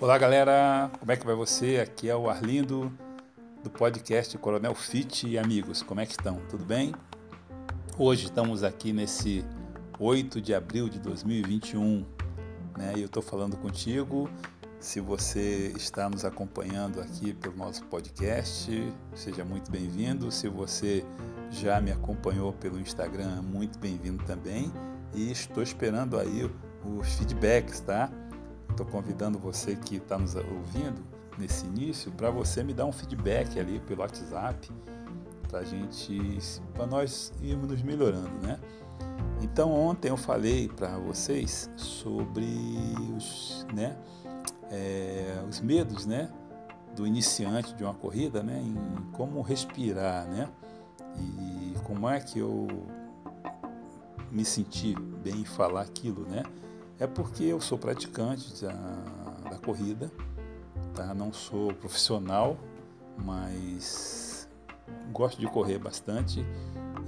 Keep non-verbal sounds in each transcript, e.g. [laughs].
Olá galera, como é que vai você? Aqui é o Arlindo do podcast Coronel Fit e amigos, como é que estão? Tudo bem? Hoje estamos aqui nesse 8 de abril de 2021, né? E eu estou falando contigo. Se você está nos acompanhando aqui pelo nosso podcast, seja muito bem-vindo. Se você já me acompanhou pelo Instagram, muito bem-vindo também. E estou esperando aí os feedbacks, tá? Estou convidando você que está nos ouvindo nesse início para você me dar um feedback ali pelo WhatsApp para gente, para nós irmos nos melhorando, né? Então ontem eu falei para vocês sobre os, né, é, os medos, né, do iniciante de uma corrida, né, em como respirar, né, e como é que eu me senti bem em falar aquilo, né? É porque eu sou praticante da, da corrida, tá? não sou profissional, mas gosto de correr bastante.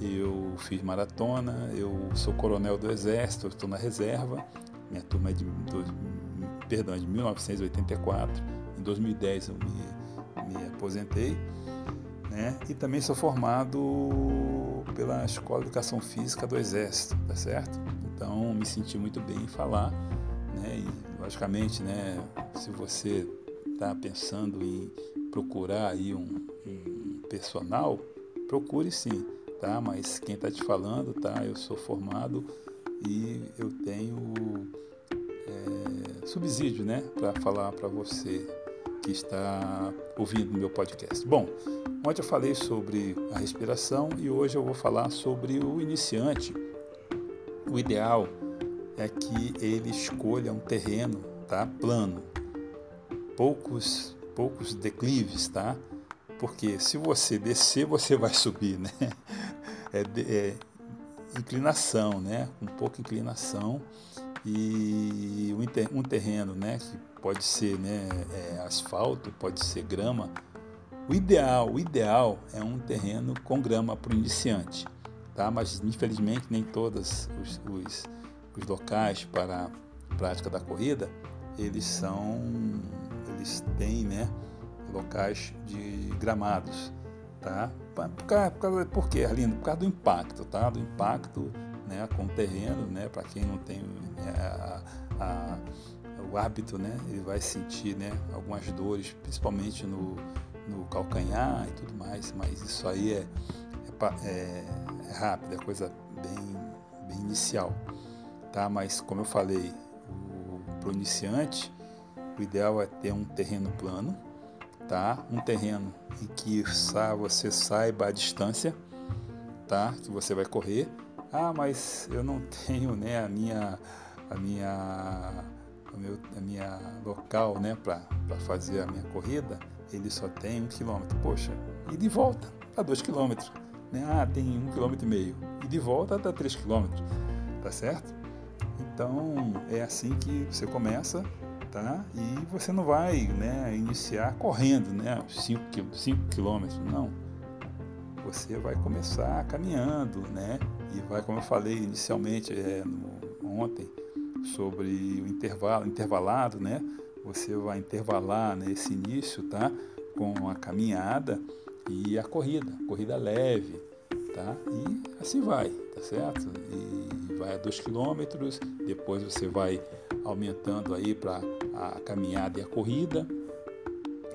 Eu fiz maratona, eu sou coronel do Exército, estou na reserva. Minha turma é de, perdão, é de 1984. Em 2010 eu me, me aposentei. Né? E também sou formado pela Escola de Educação Física do Exército, tá certo? Então, me senti muito bem em falar, né? E, logicamente, né, se você está pensando em procurar aí um, um, personal, procure sim, tá? Mas quem está te falando, tá? Eu sou formado e eu tenho é, subsídio, né, para falar para você que está ouvindo meu podcast. Bom, ontem eu falei sobre a respiração e hoje eu vou falar sobre o iniciante o ideal é que ele escolha um terreno tá, plano, poucos, poucos declives, tá? Porque se você descer, você vai subir, né? [laughs] É, é inclinação, né? Com pouca inclinação e um terreno, né? Que pode ser né, é, asfalto, pode ser grama. O ideal, o ideal é um terreno com grama para o iniciante tá? mas infelizmente nem todos os, os, os locais para a prática da corrida eles são eles têm né, locais de gramados tá? por, causa, por, causa, por quê, Arlindo? Por causa do impacto, tá? do impacto né, com o terreno, né, para quem não tem né, a, a, o hábito, né, ele vai sentir né, algumas dores, principalmente no, no calcanhar e tudo mais, mas isso aí é, é, é rápida, é coisa bem, bem inicial, tá? Mas como eu falei, para o iniciante, o ideal é ter um terreno plano, tá? Um terreno em que você saiba a distância, tá? Que você vai correr. Ah, mas eu não [laughs] tenho, né, a minha, a minha, o meu, a minha local, né, para fazer a minha corrida. Ele só tem um quilômetro. Poxa, e de volta para dois quilômetros. Né? Ah, tem um quilômetro e meio. E de volta dá três quilômetros. Tá certo? Então é assim que você começa, tá? E você não vai né, iniciar correndo, né? 5 quilômetros, não. Você vai começar caminhando, né? E vai, como eu falei inicialmente é, no, ontem, sobre o intervalo, intervalado, né? Você vai intervalar nesse né, início, tá? Com a caminhada e a corrida, corrida leve, tá? E assim vai, tá certo? E vai a 2 km, depois você vai aumentando aí para a caminhada e a corrida,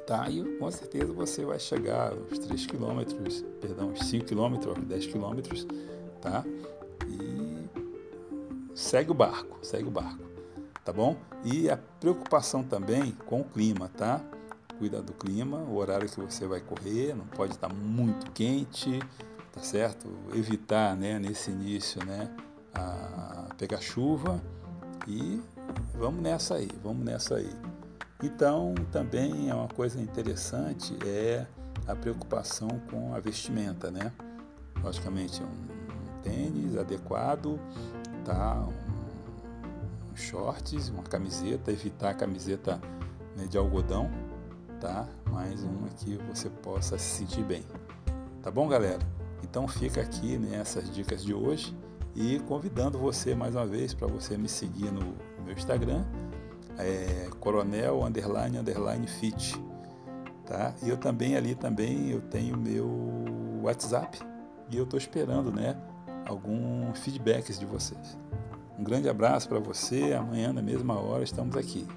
tá? E com certeza você vai chegar aos 3 km, perdão, aos 5 km, aos 10 km, tá? E segue o barco, segue o barco, tá bom? E a preocupação também com o clima, tá? Cuida do clima, o horário que você vai correr, não pode estar muito quente, tá certo? Evitar, né, nesse início, né, a pegar chuva e vamos nessa aí, vamos nessa aí. Então, também é uma coisa interessante é a preocupação com a vestimenta, né? Logicamente, um tênis adequado, tá? Um shorts, uma camiseta, evitar a camiseta né, de algodão, tá? Mais uma que você possa se sentir bem. Tá bom, galera? Então fica aqui nessas né, dicas de hoje e convidando você mais uma vez para você me seguir no meu Instagram, é, coronel underline underline fit, tá? E eu também ali também eu tenho meu WhatsApp e eu estou esperando, né, algum feedbacks de vocês. Um grande abraço para você. Amanhã na mesma hora estamos aqui.